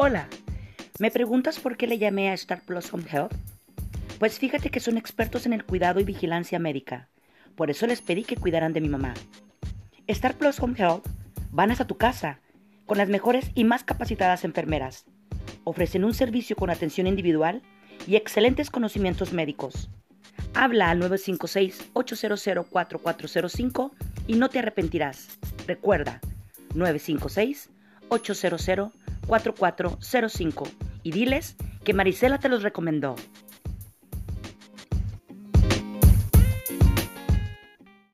Hola, ¿me preguntas por qué le llamé a Star Plus Home Health? Pues fíjate que son expertos en el cuidado y vigilancia médica. Por eso les pedí que cuidaran de mi mamá. Star Plus Home Health van hasta tu casa con las mejores y más capacitadas enfermeras. Ofrecen un servicio con atención individual y excelentes conocimientos médicos. Habla al 956-800-4405 y no te arrepentirás. Recuerda, 956-800-4405 y diles que Marisela te los recomendó.